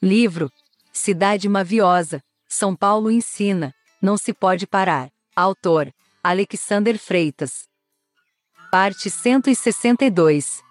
Livro Cidade Maviosa, São Paulo ensina, não se pode parar. Autor Alexander Freitas. Parte 162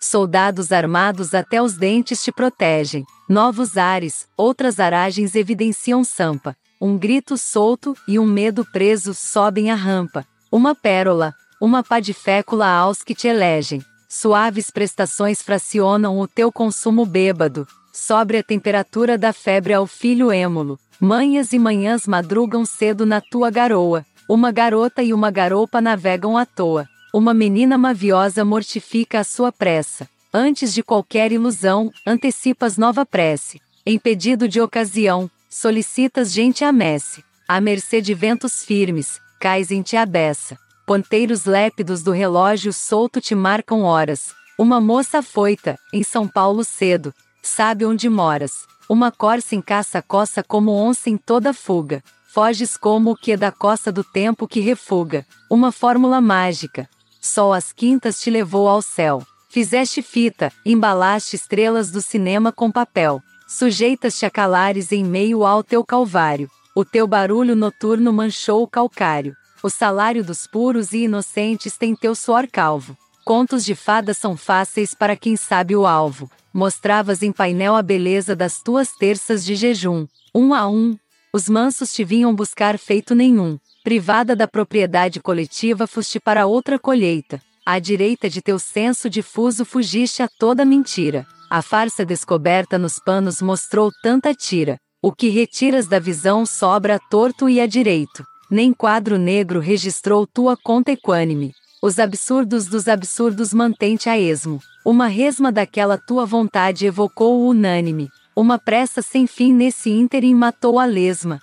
Soldados armados até os dentes te protegem. Novos ares, outras aragens evidenciam sampa. Um grito solto e um medo preso sobem a rampa. Uma pérola, uma pá de fécula aos que te elegem. Suaves prestações fracionam o teu consumo bêbado. Sobre a temperatura da febre ao filho êmulo. Manhas e manhãs madrugam cedo na tua garoa. Uma garota e uma garopa navegam à toa. Uma menina maviosa mortifica a sua pressa. Antes de qualquer ilusão, antecipas nova prece. Em pedido de ocasião, solicitas gente a messe. À mercê de ventos firmes, cais em te abessa. Ponteiros lépidos do relógio solto te marcam horas. Uma moça foita, em São Paulo cedo, sabe onde moras. Uma corça em caça coça como onça em toda fuga. Foges como o que da coça do tempo que refuga. Uma fórmula mágica, Sol às quintas te levou ao céu. Fizeste fita, embalaste estrelas do cinema com papel. Sujeitas-te a calares em meio ao teu calvário. O teu barulho noturno manchou o calcário. O salário dos puros e inocentes tem teu suor calvo. Contos de fadas são fáceis para quem sabe o alvo. Mostravas em painel a beleza das tuas terças de jejum. Um a um. Os mansos te vinham buscar feito nenhum. Privada da propriedade coletiva, foste para outra colheita. À direita de teu senso difuso, fugiste a toda mentira. A farsa descoberta nos panos mostrou tanta tira. O que retiras da visão sobra a torto e a direito. Nem quadro negro registrou tua conta equânime. Os absurdos dos absurdos mantente a esmo. Uma resma daquela tua vontade evocou o unânime. Uma pressa sem fim nesse ínterim matou a lesma.